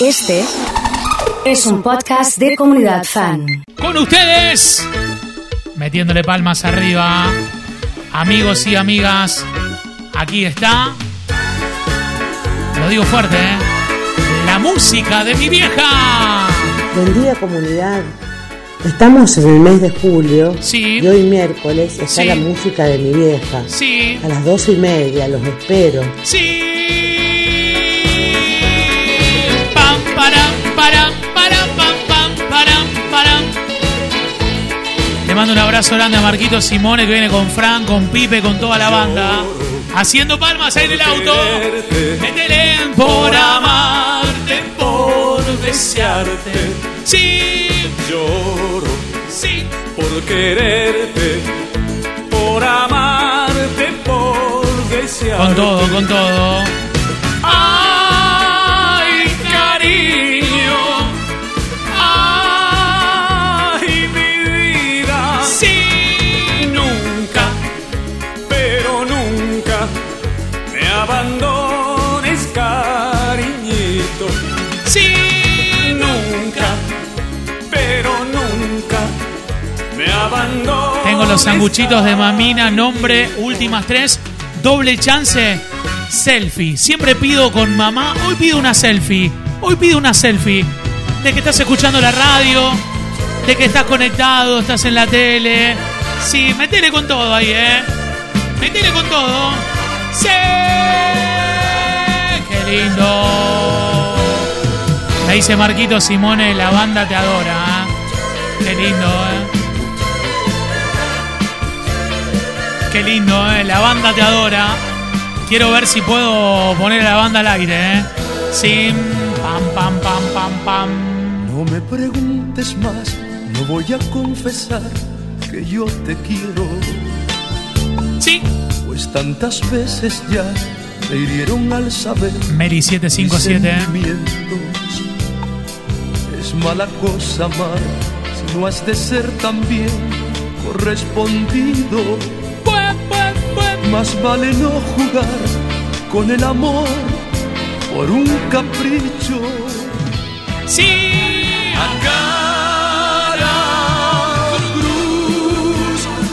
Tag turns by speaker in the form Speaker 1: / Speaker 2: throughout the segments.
Speaker 1: Este es un podcast de comunidad fan.
Speaker 2: Con ustedes, metiéndole palmas arriba, amigos y amigas, aquí está. Lo digo fuerte, ¿eh? La música de mi vieja.
Speaker 3: Buen día comunidad. Estamos en el mes de julio
Speaker 2: Sí.
Speaker 3: y hoy miércoles está
Speaker 2: Sí.
Speaker 3: la música de mi vieja.
Speaker 2: Sí,
Speaker 3: A las doce y media, los espero.
Speaker 2: sí. Param, param, pam, pam, param, param. Le mando un abrazo grande a Marquito Simone que viene con Fran, con Pipe, con toda la banda. Haciendo palmas ahí en el auto. Métele por amarte, por desearte. Sí,
Speaker 4: Lloro
Speaker 2: sí.
Speaker 4: por quererte, por amarte, por desearte.
Speaker 2: Con todo, con todo. Los sanguchitos de mamina, nombre, últimas tres, doble chance, selfie. Siempre pido con mamá, hoy pido una selfie, hoy pido una selfie. De que estás escuchando la radio, de que estás conectado, estás en la tele. Sí, metele con todo ahí, ¿eh? Metele con todo. ¡Sí! ¡Qué lindo! Me dice Marquito Simone, la banda te adora. ¿eh? Qué lindo, ¿eh? Qué lindo, ¿eh? La banda te adora. Quiero ver si puedo poner a la banda al aire, ¿eh? Sí, pam, pam, pam, pam, pam.
Speaker 5: No me preguntes más, no voy a confesar que yo te quiero,
Speaker 2: Sí,
Speaker 5: pues tantas veces ya me hirieron al saber
Speaker 2: Mary
Speaker 5: mis
Speaker 2: 757, ¿eh?
Speaker 5: Es mala cosa amar si no has de ser también correspondido. Más vale no jugar con el amor por un capricho.
Speaker 2: Sí.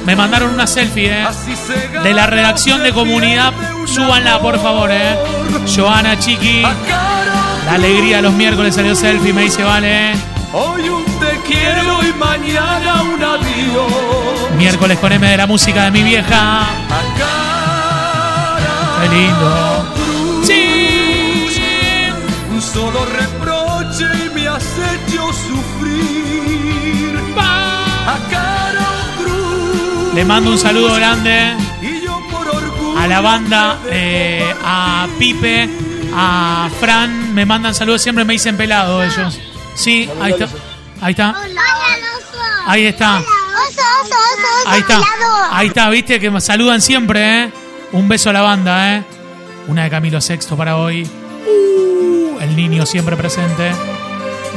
Speaker 2: Me mandaron una selfie, ¿eh? De la redacción de comunidad. Súbanla, por favor, ¿eh? Joana, Chiqui. La alegría los miércoles salió selfie, me dice, vale, ¿eh?
Speaker 5: Hoy un te quiero y mañana un adiós.
Speaker 2: Miércoles con M de la música de mi vieja. Qué lindo. Sí.
Speaker 5: Un solo reproche y me has hecho sufrir. A cara cruz.
Speaker 2: Le mando un saludo grande
Speaker 5: Y yo por orgullo.
Speaker 2: a la banda, eh, a Pipe, a Fran. Me mandan saludos, siempre me dicen pelado ellos. Sí, ahí está. Ahí está. Ahí está. Ahí está. Ahí está, viste que me saludan siempre, ¿eh? Un beso a la banda, ¿eh? Una de Camilo Sexto para hoy. Uh, el niño siempre presente.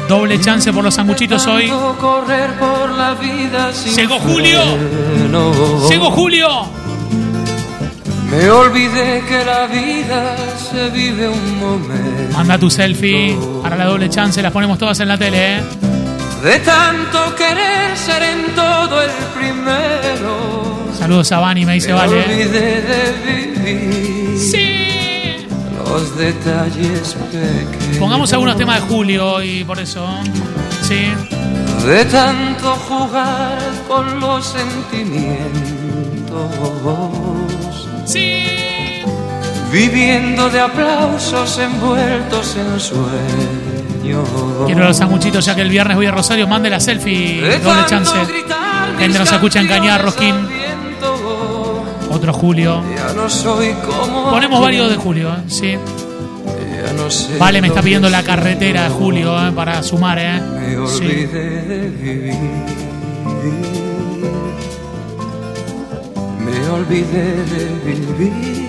Speaker 2: Doble chance por los sanguchitos hoy.
Speaker 6: correr por la vida sin
Speaker 2: Llegó Julio. Llegó Julio.
Speaker 6: Me olvidé que la vida se vive un momento.
Speaker 2: Manda tu selfie para la doble chance. Las ponemos todas en la tele, ¿eh?
Speaker 6: De tanto querer ser en todo el primero.
Speaker 2: Saludos a Vani, me dice vale. ¿eh?
Speaker 6: olvidé de vivir
Speaker 2: Sí.
Speaker 6: los detalles pequeños.
Speaker 2: Pongamos algunos temas de Julio hoy, por eso. Sí.
Speaker 6: De tanto jugar con los sentimientos.
Speaker 2: Sí.
Speaker 6: Viviendo de aplausos envueltos en sueños.
Speaker 2: Quiero los sanguchitos ya que el viernes voy a Rosario. Mande la selfie.
Speaker 6: De
Speaker 2: Doble chance. Gente nos escucha en Cañar,
Speaker 6: canciones
Speaker 2: Rosquín. Otro Julio.
Speaker 6: Ya no soy como
Speaker 2: Ponemos varios de Julio, ¿eh? Sí.
Speaker 6: Ya no sé
Speaker 2: Vale, me está pidiendo la carretera de. Julio, ¿eh? Para sumar, ¿eh?
Speaker 6: Me
Speaker 2: Sí.
Speaker 6: olvidé de vivir. Me olvidé de vivir.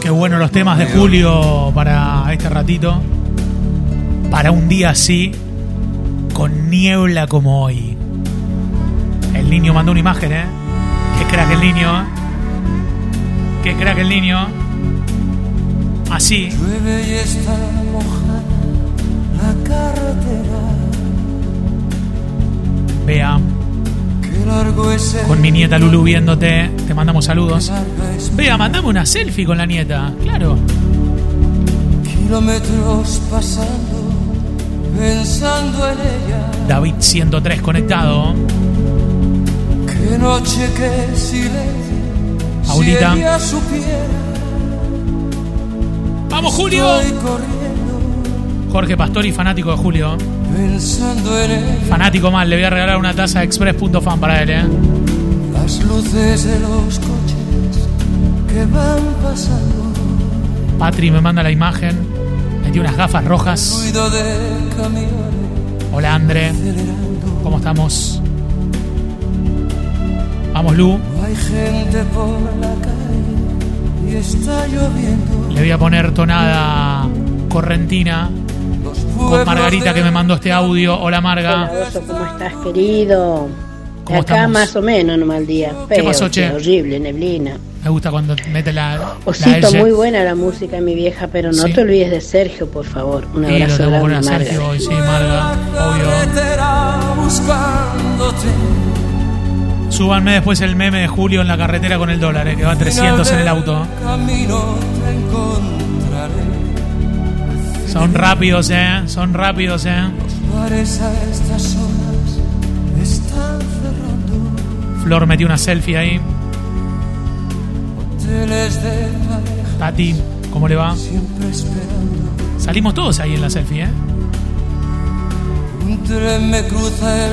Speaker 2: Qué bueno los temas de Julio para este ratito. Para un día así, con niebla como hoy. El niño mandó una imagen, ¿eh? Qué crack el niño. Qué crack el niño. Así.
Speaker 6: Llueve y está mojada la carretera.
Speaker 2: Vea, con mi nieta Lulu viéndote. Te mandamos saludos. Vea, mandame una selfie con la nieta. Claro.
Speaker 6: kilómetros pasando, pensando en ella.
Speaker 2: David 103 conectado.
Speaker 6: Qué noche, qué silencio.
Speaker 2: Paulita.
Speaker 6: Si ella supiera,
Speaker 2: ¡Vamos, Julio! Jorge Pastori, fanático de Julio.
Speaker 6: pensando en ella.
Speaker 2: Fanático mal, le voy a regalar una taza de express.fan para él, ¿eh?
Speaker 6: Las luces de los coches que van pasando,
Speaker 2: Patri me manda la imagen. Metió unas gafas rojas. Hola, André. ¿Cómo estamos? Vamos, Lu.
Speaker 6: Hay gente por la calle y está lloviendo.
Speaker 2: Le voy a poner tonada correntina con Margarita que me mandó este audio. Hola,
Speaker 3: Hola,
Speaker 2: Marga.
Speaker 3: Oso, ¿cómo estás, querido?
Speaker 2: ¿Cómo
Speaker 3: Acá
Speaker 2: estamos?
Speaker 3: más o menos, no mal día. Feo,
Speaker 2: pasó, che?
Speaker 3: Horrible, neblina.
Speaker 2: Me gusta cuando mete la. la
Speaker 3: Osito,
Speaker 2: L.
Speaker 3: muy buena la música, mi vieja, pero no
Speaker 2: Sí.
Speaker 3: te olvides de Sergio, por favor. Un
Speaker 2: Sí, lo
Speaker 3: abrazo grande,
Speaker 2: Sergio
Speaker 3: Marga.
Speaker 2: hoy, sí, Marga. Obvio. Súbanme después el meme de Julio en la carretera con el dólar, eh, que va a 300 en el auto. Son rápidos, eh. Son rápidos, eh. Flor metió una selfie ahí. Tati, ¿cómo le va? Salimos todos ahí en la selfie, eh.
Speaker 6: Me cruza el.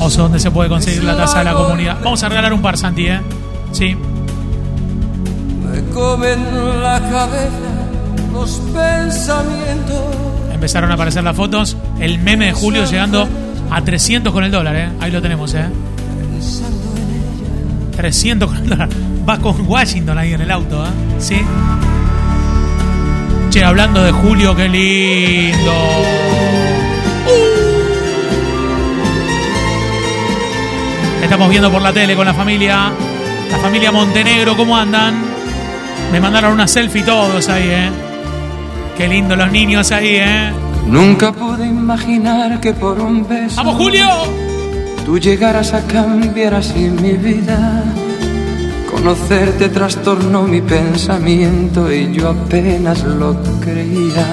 Speaker 2: Oso, ¿dónde se puede conseguir la taza de la comunidad? Vamos a regalar un par, Santi, ¿eh? Sí.
Speaker 6: Me comen la cabeza los pensamientos.
Speaker 2: Empezaron a aparecer las fotos. El meme de Julio llegando a 300 con el dólar, ¿eh? Ahí lo tenemos, ¿eh? 300 con el dólar. Va con Washington ahí en el auto, ¿eh? Sí. Che, hablando de Julio, qué lindo. Estamos viendo por la tele con la familia. La familia Montenegro, ¿cómo andan? Me mandaron una selfie todos ahí, ¿eh? Qué lindo los niños ahí, ¿eh?
Speaker 6: Nunca pude imaginar que por un beso
Speaker 2: ¡Vamos, Julio!
Speaker 6: tú llegaras a cambiar así mi vida. Conocerte trastornó mi pensamiento y yo apenas lo creía.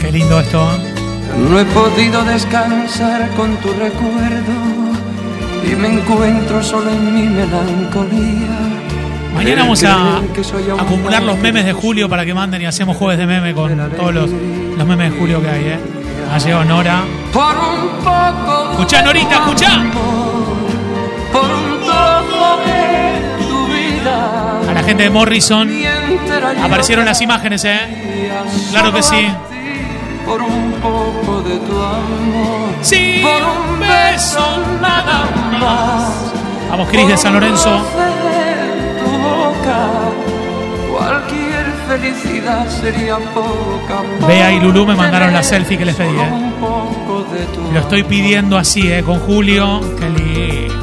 Speaker 2: Qué lindo esto, ¿eh?
Speaker 6: No he podido descansar con tu recuerdo y me encuentro solo en mi melancolía.
Speaker 2: Mañana vamos a acumular los memes de Julio para que manden y hacemos jueves de meme con todos los, los memes de Julio que hay, ¿eh? Ha llegado Nora.
Speaker 6: Por un poco.
Speaker 2: Escuchá, Norita, escuchá.
Speaker 6: Por un trozo de tu vida.
Speaker 2: A la gente de Morrison aparecieron las imágenes, ¿eh? Claro que sí.
Speaker 6: Por un poco de tu amor.
Speaker 2: Sí,
Speaker 6: Por un beso nada más.
Speaker 2: Vamos, Cris de San Lorenzo.
Speaker 6: De tu boca. Cualquier felicidad sería poca.
Speaker 2: Bea y Lulú me mandaron la selfie que les pedí, ¿eh? Lo estoy pidiendo así, ¿eh? Con Julio. Qué lindo.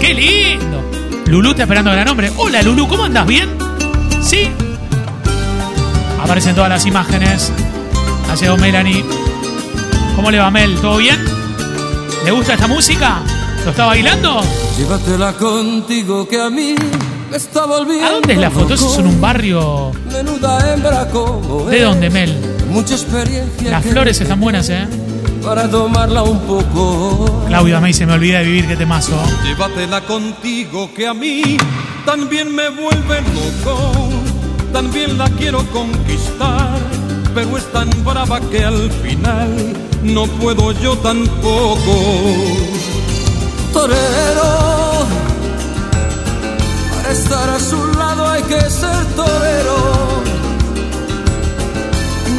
Speaker 2: ¡Qué lindo! Lulú está esperando la nombre. Hola, Lulú, ¿cómo andas? ¿Bien? ¿Sí? Aparecen todas las imágenes. Ha llegado Melanie. ¿Cómo le va, Mel? ¿Todo bien? ¿Le gusta esta música? ¿Lo está bailando?
Speaker 6: Llévatela contigo que a mí me está volviendo.
Speaker 2: ¿A dónde es la foto? Eso es en un barrio.
Speaker 6: Menuda hembra como
Speaker 2: ¿De dónde, Mel?
Speaker 6: Mucha experiencia.
Speaker 2: Las
Speaker 6: que
Speaker 2: flores están buenas, ¿eh?
Speaker 6: Para tomarla un poco.
Speaker 2: Claudia me dice, me olvidé de vivir, qué temazo.
Speaker 4: Llévatela contigo que a mí también me vuelve loco. También la quiero conquistar, pero es tan brava que al final no puedo yo tampoco.
Speaker 6: Torero. Para estar a su lado hay que ser torero.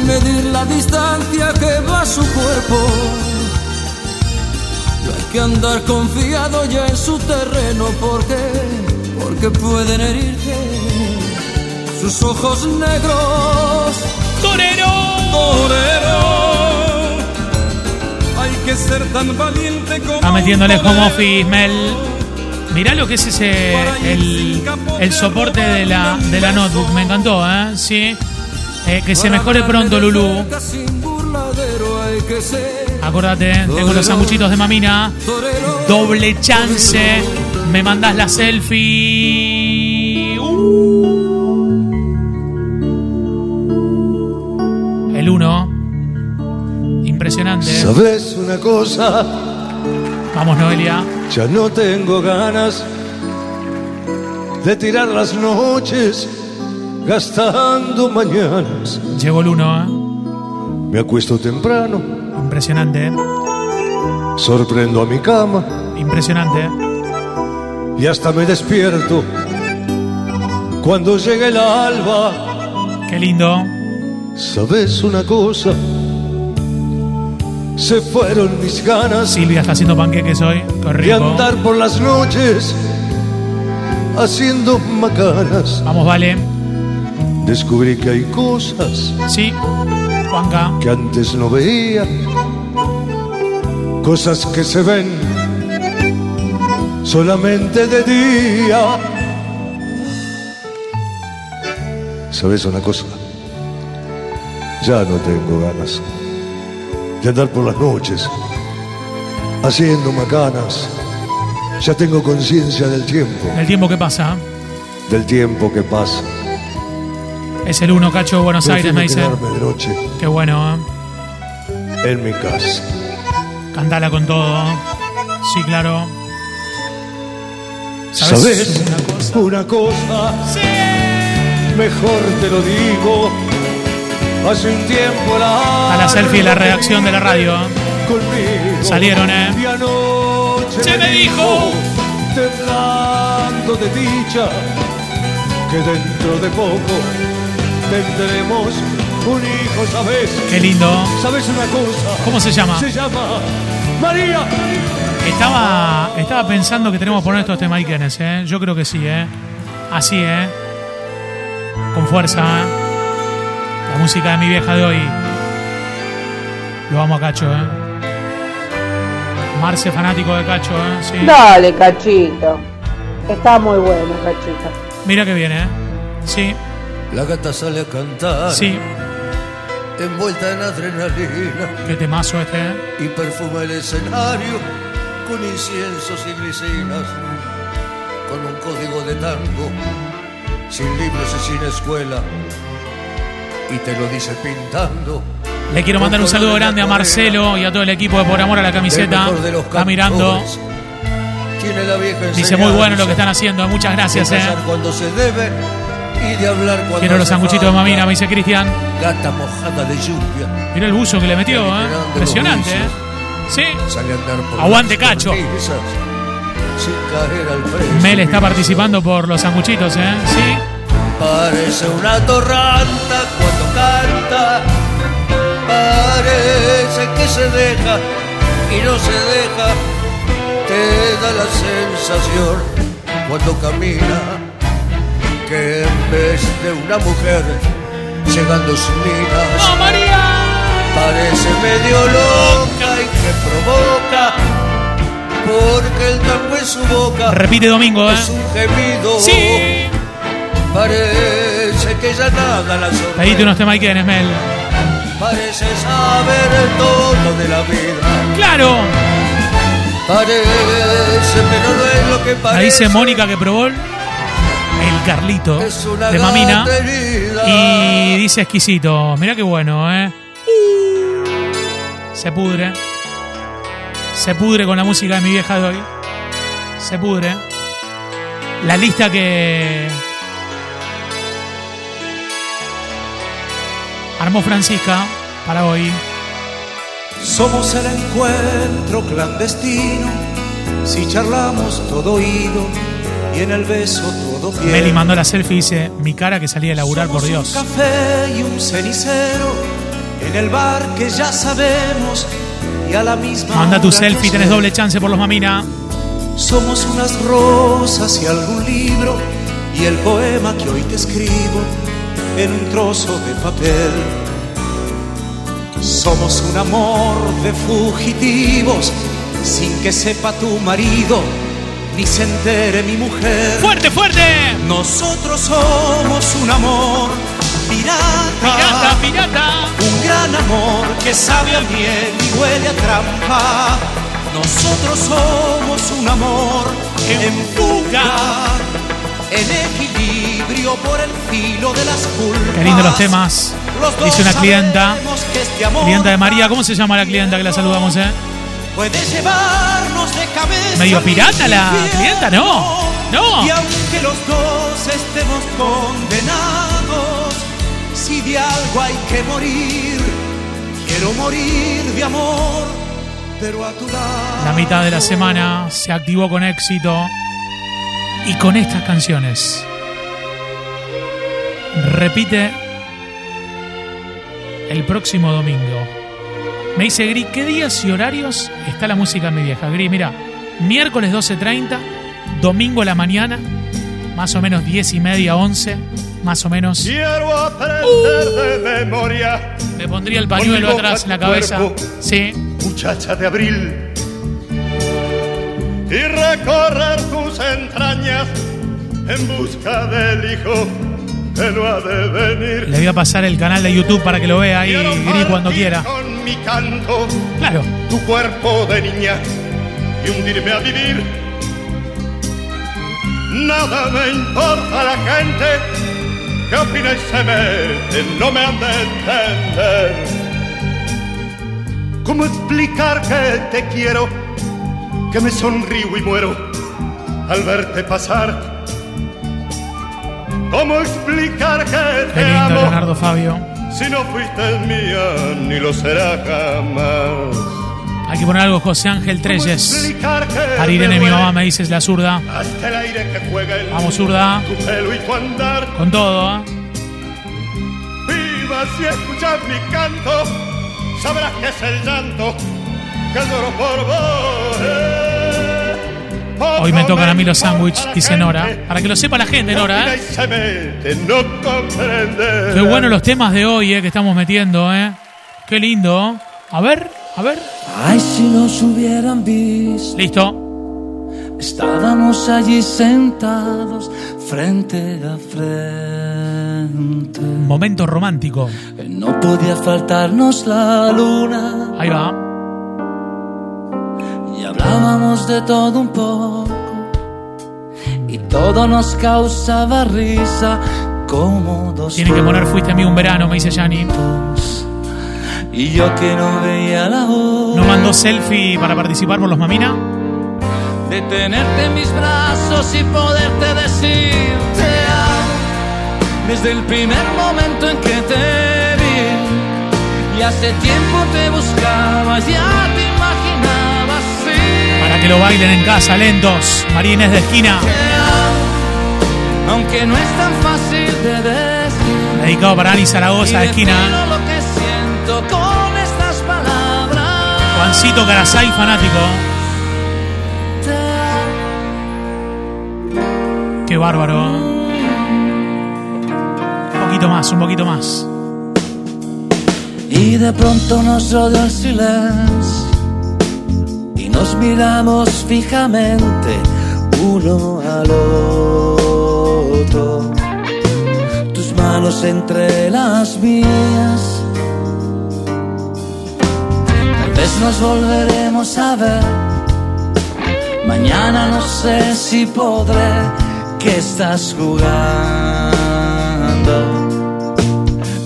Speaker 6: Medir la distancia que va su cuerpo. Hay que andar confiado ya en su terreno porque, porque pueden herirte sus ojos negros.
Speaker 2: ¡Torero!
Speaker 4: Torero, hay que ser tan valiente como.
Speaker 2: Está metiéndole home office, Mel. Mirá lo que es ese. El, el soporte de la, de la notebook. Me encantó, ¿eh? Sí. Eh, que se mejore pronto, Lulu. Acordate, tengo los sanguchitos de mamina. Doble chance. Me mandas la selfie.
Speaker 5: ¿Sabes una cosa?
Speaker 2: Vamos, Noelia.
Speaker 5: Ya no tengo ganas de tirar las noches gastando mañanas.
Speaker 2: Llegó el 1. ¿eh?
Speaker 5: Me acuesto temprano,
Speaker 2: Impresionante. ¿eh?
Speaker 5: sorprendo a mi cama
Speaker 2: Impresionante. ¿eh?
Speaker 5: y hasta me despierto cuando llega el alba.
Speaker 2: Qué lindo.
Speaker 5: ¿Sabes una cosa? Se fueron mis ganas
Speaker 2: Silvia está haciendo panqueques hoy. Qué
Speaker 5: de andar por las noches haciendo macanas.
Speaker 2: Vamos, vale.
Speaker 5: Descubrí que hay cosas
Speaker 2: Sí. Juanca.
Speaker 5: que antes no veía, cosas que se ven solamente de día. ¿Sabes una cosa? Ya no tengo ganas de andar por las noches haciendo macanas. Ya tengo conciencia del tiempo,
Speaker 2: El tiempo que pasa.
Speaker 5: del tiempo que pasa.
Speaker 2: Es el 1, Cacho de Buenos Aires, me
Speaker 5: de noche
Speaker 2: Qué bueno, ¿eh?
Speaker 5: en mi casa.
Speaker 2: Cantala con todo. Sí, claro.
Speaker 5: ¿Sabes?
Speaker 2: una cosa?
Speaker 5: Una cosa,
Speaker 2: Sí.
Speaker 5: mejor te lo digo. Hace un tiempo la.
Speaker 2: A la selfie la redacción de la radio.
Speaker 5: Conmigo.
Speaker 2: Salieron, ¿eh? Se me dijo.
Speaker 5: temblando de dicha, que dentro de poco tendremos un hijo, ¿sabes?
Speaker 2: Qué lindo.
Speaker 5: ¿Sabes una cosa?
Speaker 2: ¿Cómo se llama?
Speaker 5: Se llama María.
Speaker 2: Estaba, estaba pensando que tenemos que poner estos temas ¿eh? Yo creo que sí, ¿eh? Así, ¿eh? Con fuerza, ¿eh? La música de mi vieja de hoy. Lo vamos a Cacho, ¿eh? Marce fanático de Cacho, ¿eh? Sí.
Speaker 7: Dale, cachito. Está muy bueno, cachito.
Speaker 2: Mira que viene, ¿eh? Sí,
Speaker 5: La gata sale a cantar,
Speaker 2: sí.
Speaker 5: envuelta en adrenalina.
Speaker 2: Qué temazo este, ¿eh?
Speaker 5: y perfuma el escenario con inciensos y glicinas, con un código de tango, sin libros y sin escuela, y te lo dice pintando.
Speaker 2: Le quiero mandar un saludo grande a Marcelo y a todo el equipo de Por Amor a la Camiseta. Está mirando. Dice muy bueno lo que están haciendo. Muchas gracias, eh.
Speaker 5: callar cuando se debe y de hablar cuando
Speaker 2: Quiero los sanguchitos de mamina, me dice Cristian.
Speaker 5: Gata mojada de lluvia,
Speaker 2: Mira el buzo que le metió, ¿eh? Impresionante, ¿eh? Sí. Aguante, Cacho. Mel está participando por los sanguchitos, ¿eh? Sí.
Speaker 5: Parece una torranta Parece que se deja y no se deja. Te da la sensación cuando camina que en vez de una mujer llegando sus minas
Speaker 2: ¡Oh, María!
Speaker 5: parece medio loca y que provoca porque el tango en su boca
Speaker 2: Repite domingo, ¿eh?
Speaker 5: es un gemido.
Speaker 2: Sí.
Speaker 5: Parece que ya nada la sorprende.
Speaker 2: Pedite unos temas Ikenes, Mel.
Speaker 5: Parece saber todo de la vida.
Speaker 2: ¡Claro!
Speaker 5: Parece, pero no es lo que parece.
Speaker 2: dice Mónica que probó el Carlito de Mamina. Y dice exquisito. Mirá qué bueno, ¿eh? Se pudre. Se pudre con la música de mi vieja de hoy. Se pudre. La lista que armó Francisca para hoy.
Speaker 8: Somos el encuentro clandestino, si charlamos todo oído y en el beso todo bien.
Speaker 2: Meli mandó la selfie y dice, mi cara que salía de laburar, por Dios.
Speaker 8: Un café y un cenicero en el bar que ya sabemos y a la misma
Speaker 2: Manda tu selfie, tenés doble chance por los mamina.
Speaker 8: Somos unas rosas y algún libro y el poema que hoy te escribo en un trozo de papel. Somos un amor de fugitivos sin que sepa tu marido ni se entere mi mujer.
Speaker 2: ¡Fuerte, fuerte!
Speaker 8: Nosotros somos un amor pirata. gran amor que sabe a miel y huele a trampa. Nosotros somos un amor en fuga, en equilibrio por el filo de las culpas.
Speaker 2: Qué lindo los temas. Dice una clienta,
Speaker 8: este
Speaker 2: clienta de María, ¿cómo se llama la clienta que la saludamos, eh?
Speaker 8: Puede llevarnos de cabeza.
Speaker 2: ¿Medio pirata la clienta? No, no.
Speaker 8: Y aunque los dos estemos condenados, si de algo hay que morir, quiero morir de amor, pero a tu lado.
Speaker 2: La mitad de la semana se activó con éxito y con estas canciones. Repite el próximo domingo. Me dice Gris, ¿qué días y horarios está la música en mi vieja? Gris, mira, miércoles 12.30, domingo a la mañana, más o menos 10 y media, 11, más o menos.
Speaker 9: Quiero aprender de memoria.
Speaker 2: Me pondría el pañuelo atrás en la cabeza.
Speaker 9: cuerpo.
Speaker 2: Sí.
Speaker 9: muchacha de abril, y recorrer tus entrañas en busca del hijo que no ha de venir.
Speaker 2: Le voy a pasar el canal de YouTube para que lo vea ahí, Gris, cuando quiera.
Speaker 9: Con mi canto,
Speaker 2: Claro.
Speaker 9: tu cuerpo de niña y hundirme a vivir. Nada me importa la gente que opina y se mete, no me han de entender. ¿Cómo explicar que te quiero, que me sonrío y muero al verte pasar? ¿Cómo explicar que te
Speaker 2: lindo,
Speaker 9: amo?
Speaker 2: Leonardo Fabio.
Speaker 9: Si no fuiste mía, ni lo será jamás.
Speaker 2: Hay que poner algo José Ángel
Speaker 9: ¿Cómo
Speaker 2: Treyes.
Speaker 9: explicar que
Speaker 2: Para Irene,
Speaker 9: me
Speaker 2: mi mamá, me dices la zurda.
Speaker 9: Hasta el aire que juega en
Speaker 2: Vamos, zurda.
Speaker 9: tu pelo y tu andar.
Speaker 2: Con todo, ¿eh?
Speaker 9: Viva si escuchas mi canto, sabrás que es el llanto que lloro por vos.
Speaker 2: Hoy me tocan a mí los sándwiches, dice Nora. Para que lo sepa la gente, Nora, ¿eh? Qué bueno los temas de hoy, ¿eh? Que estamos metiendo, ¿eh? Qué lindo. A ver, a ver.
Speaker 10: Ay, si nos hubieran visto,
Speaker 2: Listo.
Speaker 10: estábamos allí sentados frente a frente.
Speaker 2: Momento romántico.
Speaker 10: No podía faltarnos la luna
Speaker 2: Ahí va.
Speaker 10: Hablábamos de todo un poco y todo nos causaba risa como dos
Speaker 2: Tiene que poner Fuiste a mí un verano, me dice Yanni.
Speaker 10: y yo que no veía la hora
Speaker 2: ¿No mandó selfie para participar por los Mamina?
Speaker 10: de tenerte en mis brazos y poderte decir te amo desde el primer momento en que te vi y hace tiempo te buscaba ya te
Speaker 2: que lo bailen en casa, lentos. Marines de esquina.
Speaker 10: aunque no es tan fácil de decir
Speaker 2: Dedicado para Ani Zaragoza de esquina.
Speaker 10: defino lo que siento con estas palabras
Speaker 2: Juancito Carasay, fanático. Qué bárbaro. Un poquito más, un poquito más.
Speaker 10: Y de pronto nos rodeó el silencio nos miramos fijamente uno al otro. Tus manos entre las mías. Tal vez nos volveremos a ver. Mañana no sé si podré. que estás jugando?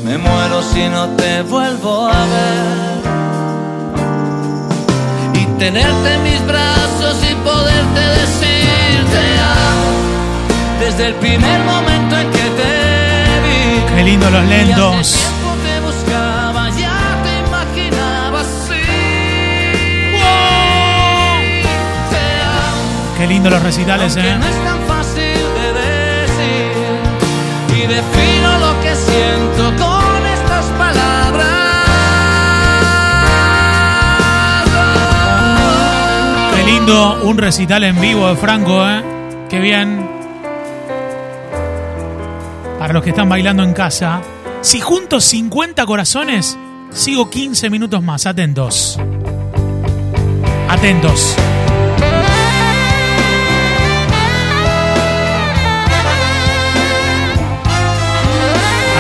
Speaker 10: Me muero si no te vuelvo a ver. Tenerte en mis brazos y poderte decir te amo. Desde el primer momento en que te vi.
Speaker 2: Qué lindo los lentos. Qué lindo los recitales,
Speaker 10: Aunque
Speaker 2: eh.
Speaker 10: no es tan fácil de decir y defino lo que siento con
Speaker 2: un recital en vivo de Franco, eh. Qué bien. Para los que están bailando en casa. Si junto 50 corazones, sigo 15 minutos más. Atentos. Atentos.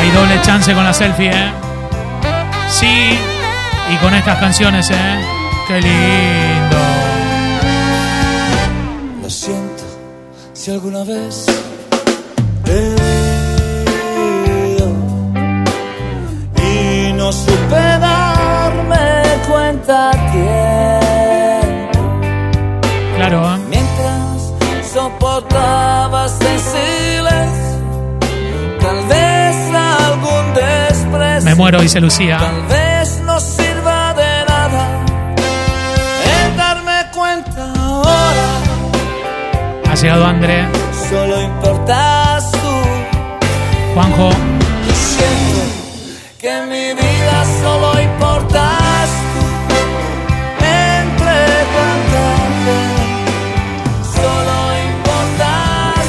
Speaker 2: Hay doble chance con la selfie, ¿eh? Sí, y con estas canciones, ¿eh? Qué lindo.
Speaker 10: Si alguna vez te y no supe darme cuenta que
Speaker 2: Claro, ¿eh?
Speaker 10: mientras soportabas en silencio tal vez algún desprecio
Speaker 2: Me muero, dice Lucía.
Speaker 10: Tal vez
Speaker 2: Ha llegado André,
Speaker 10: Solo importas tú.
Speaker 2: Juanjo.
Speaker 10: Siento que en mi vida solo importas tú. Entre tanta gente, solo importas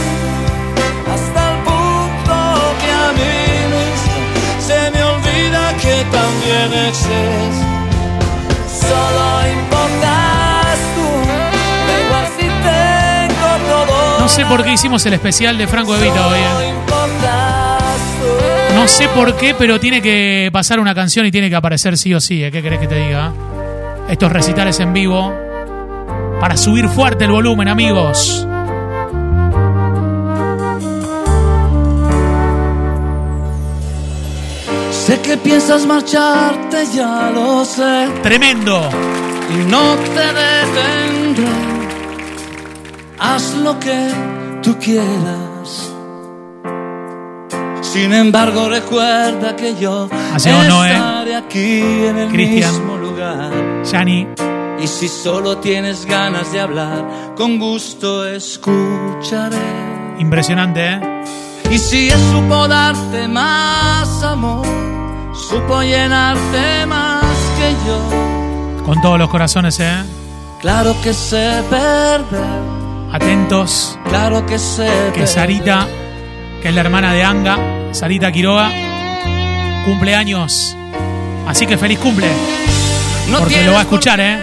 Speaker 10: hasta el punto que a mí mismo se me olvida que también existes.
Speaker 2: No sé por qué hicimos el especial de Franco Evita hoy. ¿eh? No sé por qué, pero tiene que pasar una canción y tiene que aparecer sí o sí. ¿eh? ¿Qué querés que te diga? Estos recitales en vivo. Para subir fuerte el volumen, amigos.
Speaker 10: Sé que piensas marcharte, ya lo sé.
Speaker 2: Tremendo.
Speaker 10: Y no te detendré. Haz lo que tú quieras. Sin embargo, recuerda que yo
Speaker 2: Ha llegado Noé.
Speaker 10: estaré aquí en el
Speaker 2: Cristian.
Speaker 10: mismo lugar. Y si solo tienes ganas de hablar, con gusto escucharé.
Speaker 2: impresionante, ¿eh?
Speaker 10: Y si él supo darte más amor, supo llenarte más que yo.
Speaker 2: Con todos los corazones, ¿eh?
Speaker 10: Claro que sé perder,
Speaker 2: Atentos.
Speaker 10: claro que sé
Speaker 2: Que
Speaker 10: perder.
Speaker 2: Sarita, que es la hermana de Anga, Sarita Quiroga, cumpleaños. Así que feliz cumple.
Speaker 10: No
Speaker 2: porque lo va a escuchar, ¿eh?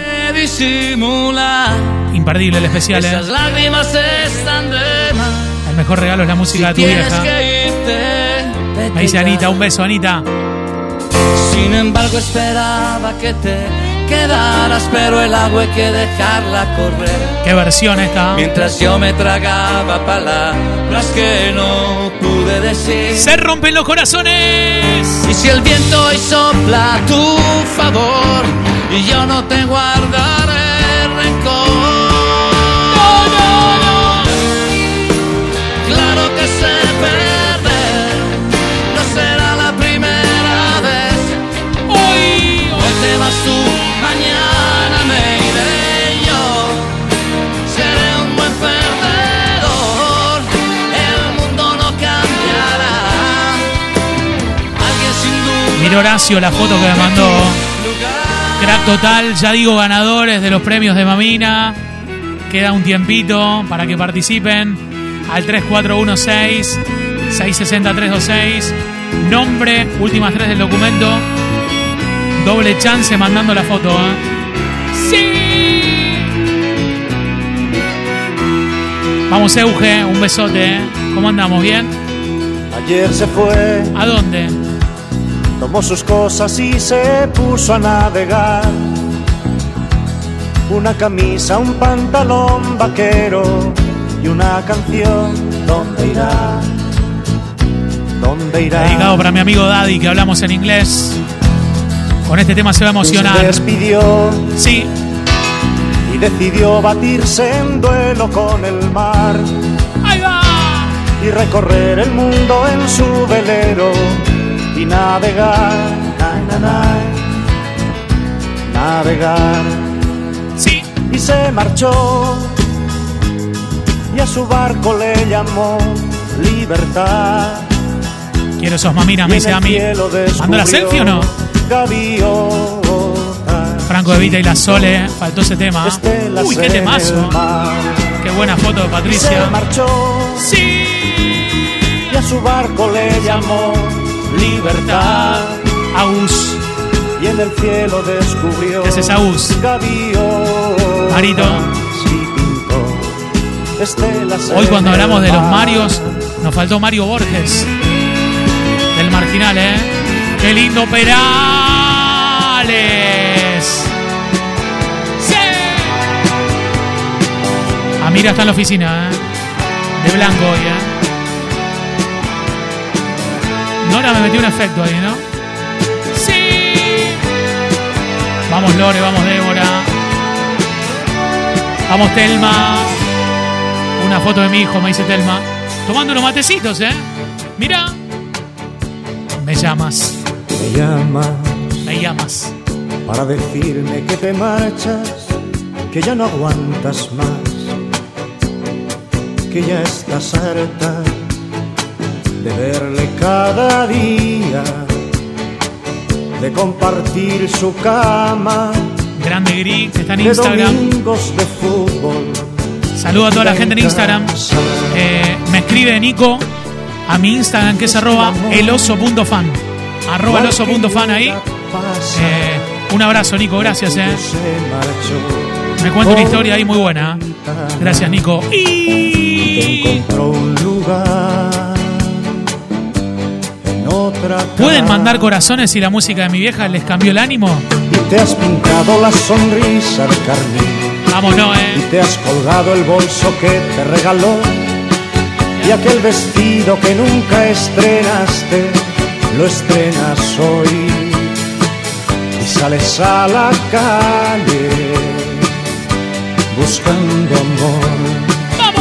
Speaker 2: Imperdible el especial, ¿eh?
Speaker 10: Esas lágrimas están de más.
Speaker 2: El mejor regalo es la música de tu vieja.
Speaker 10: que irte.
Speaker 2: Me dice. Anita, un beso, Anita.
Speaker 10: Sin embargo, esperaba que te quedaras, pero el agua hay que dejarla correr.
Speaker 2: Qué versión esta.
Speaker 10: Mientras yo me tragaba palabras que no pude decir.
Speaker 2: Se rompen los corazones.
Speaker 10: Y si el viento hoy sopla a tu favor, y yo no te guardaré
Speaker 2: Mira Horacio la foto que me mandó. Crack total, ya digo ganadores de los premios de Mamina. Queda un tiempito para que participen al 3416 660 Nombre, últimas tres del documento. Doble chance mandando la foto. ¿eh? ¡Sí! Vamos, Euge, un besote. ¿eh? ¿Cómo andamos? ¿Bien?
Speaker 9: Ayer se fue,
Speaker 2: ¿A dónde?
Speaker 9: Tomó sus cosas y se puso a navegar. Una camisa, un pantalón vaquero y una canción. ¿Dónde irá? ¿Dónde irá?
Speaker 2: Dedicado para mi amigo Daddy, que hablamos en inglés. Con este tema se va a
Speaker 9: Se
Speaker 2: emocionar.
Speaker 9: despidió
Speaker 2: Sí,
Speaker 9: y decidió batirse en duelo con el mar
Speaker 2: ahí va.
Speaker 9: y recorrer el mundo en su velero y navegar, na, na, na, navegar.
Speaker 2: Sí,
Speaker 9: Y se marchó y a su barco le llamó libertad.
Speaker 2: quiero esos maminas, me dice a mí. ¿Mando la selfie o no?
Speaker 9: Gaviota,
Speaker 2: Franco Evita y la Sole, faltó ese tema.
Speaker 9: estelas
Speaker 2: Uy, qué temazo. Qué buena foto de
Speaker 9: Y
Speaker 2: Patricia.
Speaker 9: se marchó
Speaker 2: Sí,
Speaker 9: y a su barco le llamó libertad.
Speaker 2: Agus.
Speaker 9: Y en el cielo descubrió
Speaker 2: ¿Qué haces, Agus?
Speaker 9: gaviotas
Speaker 2: Marito. Hoy cuando hablamos de los
Speaker 9: mar.
Speaker 2: Marios, nos faltó Mario Borges. Del marginal, ¿eh? Qué lindo. Perales. ¡Sí! Amira está en la oficina, ¿eh? De blanco hoy, ¿eh? Nora me metió un efecto ahí, ¿no? ¡Sí! Vamos Lore, vamos Débora. Vamos Telma. Una foto de mi hijo, me dice Telma. Tomando unos matecitos, ¿eh? Mira. Me llamas.
Speaker 11: Me llamas.
Speaker 2: Me llamas.
Speaker 11: Para decirme que te marchas, que ya no aguantas más, que ya estás harta de verle cada día, de compartir su cama.
Speaker 2: Grande Gris, que está en Instagram.
Speaker 11: de fútbol.
Speaker 2: Saludo a toda la gente en Instagram. Eh, me escribe Nico a mi Instagram que es arroba eloso.fan. Arroba eloso.fan ahí. Eh, un abrazo, Nico, gracias. Eh. Me cuento una historia ahí muy buena. Gracias, Nico. Y... ¿Pueden mandar corazones si la música de mi vieja les cambió el ánimo?
Speaker 11: Y te has pintado la sonrisa de carmín.
Speaker 2: Vámonos, eh.
Speaker 11: Y te has colgado el bolso que te regaló. Y aquel vestido que nunca estrenaste, lo estrenas hoy. Y sales a la calle buscando amor.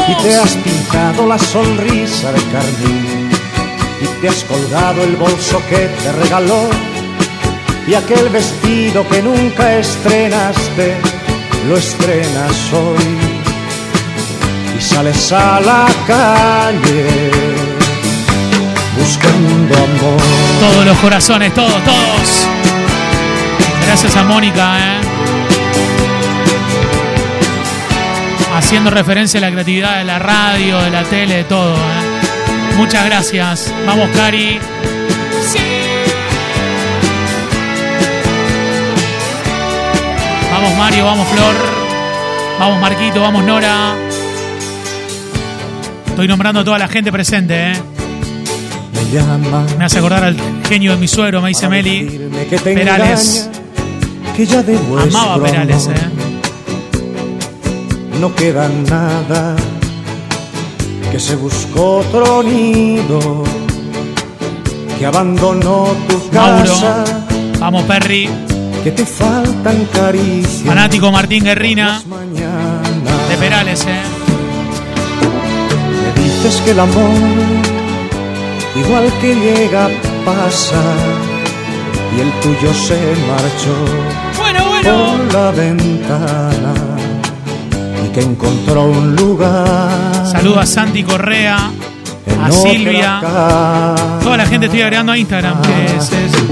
Speaker 11: Y te has pintado la sonrisa de carmín y te has colgado el bolso que te regaló y aquel vestido que nunca estrenaste, lo estrenas hoy y sales a la calle buscando amor.
Speaker 2: Todos los corazones, todos, todos. Gracias a Mónica, ¿eh? haciendo referencia a la creatividad de la radio, de la tele, de todo. ¿eh? Muchas gracias. Vamos, Cari. Sí. Vamos, Mario, vamos, Flor. Vamos, Marquito, vamos, Nora. Estoy nombrando a toda la gente presente, ¿eh?
Speaker 11: Me llama.
Speaker 2: Me hace acordar al genio de mi suegro, me dice Meli.
Speaker 11: Que te
Speaker 2: Perales.
Speaker 11: Engaña, que ya
Speaker 2: Amaba Perales,
Speaker 11: amor
Speaker 2: ¿eh?
Speaker 11: No queda nada que se buscó otro nido, que abandonó tu casa.
Speaker 2: Mauro. Vamos, Perry.
Speaker 11: Que te faltan caricias.
Speaker 2: Fanático Martín Guerrina. De Perales, ¿eh?
Speaker 11: me dices que el amor, igual que llega, pasa. Y el tuyo se marchó
Speaker 2: Bueno, bueno.
Speaker 11: por la ventana que encontró un lugar.
Speaker 2: Saludo a Santi Correa, a Silvia. Toda la gente estoy agregando a Instagram, que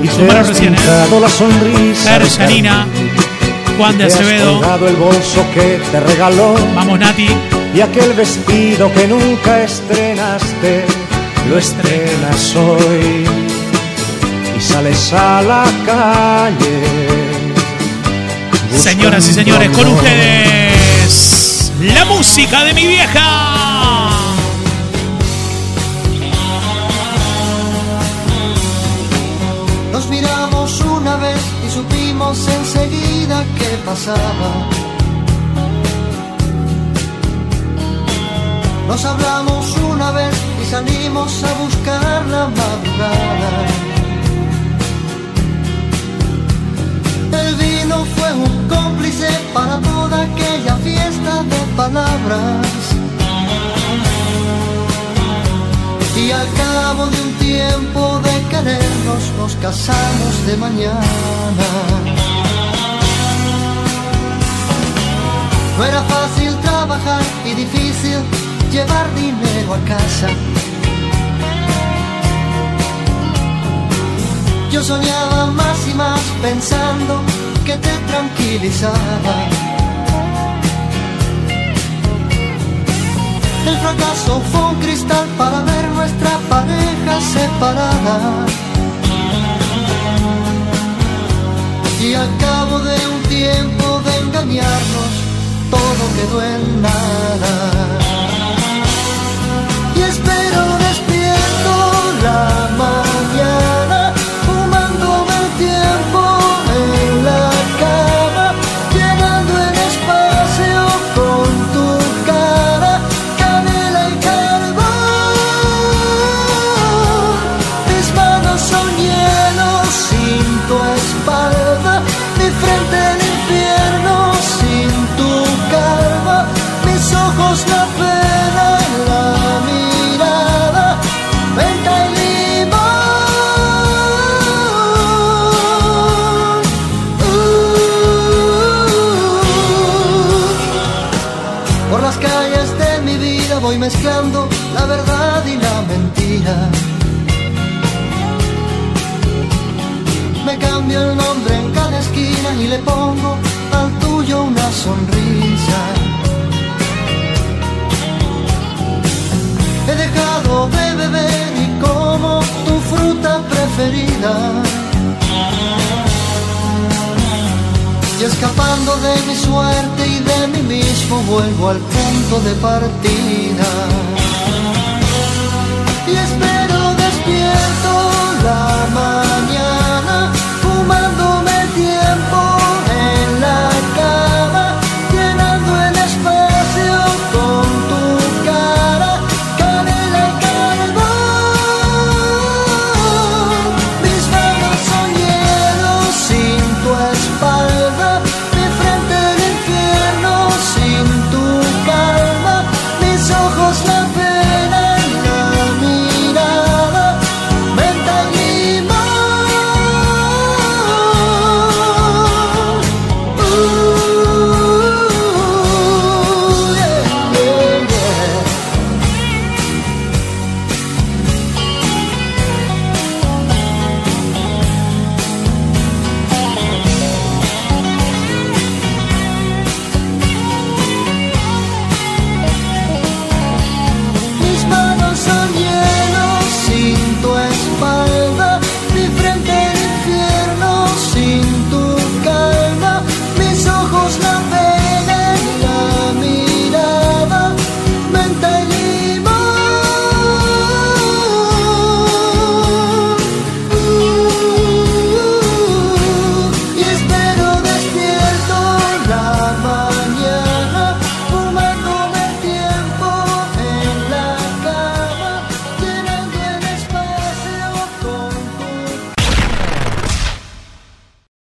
Speaker 11: Y
Speaker 2: sumaron recién. ¿eh? Fer, Yanina, Juan de Acevedo.
Speaker 11: colgado el bolso que te regaló
Speaker 2: Vamos, Nati.
Speaker 11: y aquel vestido que nunca estrenaste, lo estrenas hoy y sales a la calle.
Speaker 2: Señoras y señores, con ustedes, la música de mi vieja.
Speaker 12: Nos miramos una vez y supimos enseguida qué pasaba. Nos hablamos una vez y salimos a buscar la madrugada. Un cómplice para toda aquella fiesta de palabras. Y al cabo de un tiempo de querernos nos casamos de mañana. No era fácil trabajar y difícil llevar dinero a casa. Yo soñaba más y más pensando que te tranquilizaba. El fracaso fue un cristal para ver nuestra pareja separada. Y al cabo de un tiempo de engañarnos, todo quedó en nada. Y espero y le pongo al tuyo una sonrisa. He dejado de beber y como tu fruta preferida. Y escapando de mi suerte y de mí mismo vuelvo al punto de partida.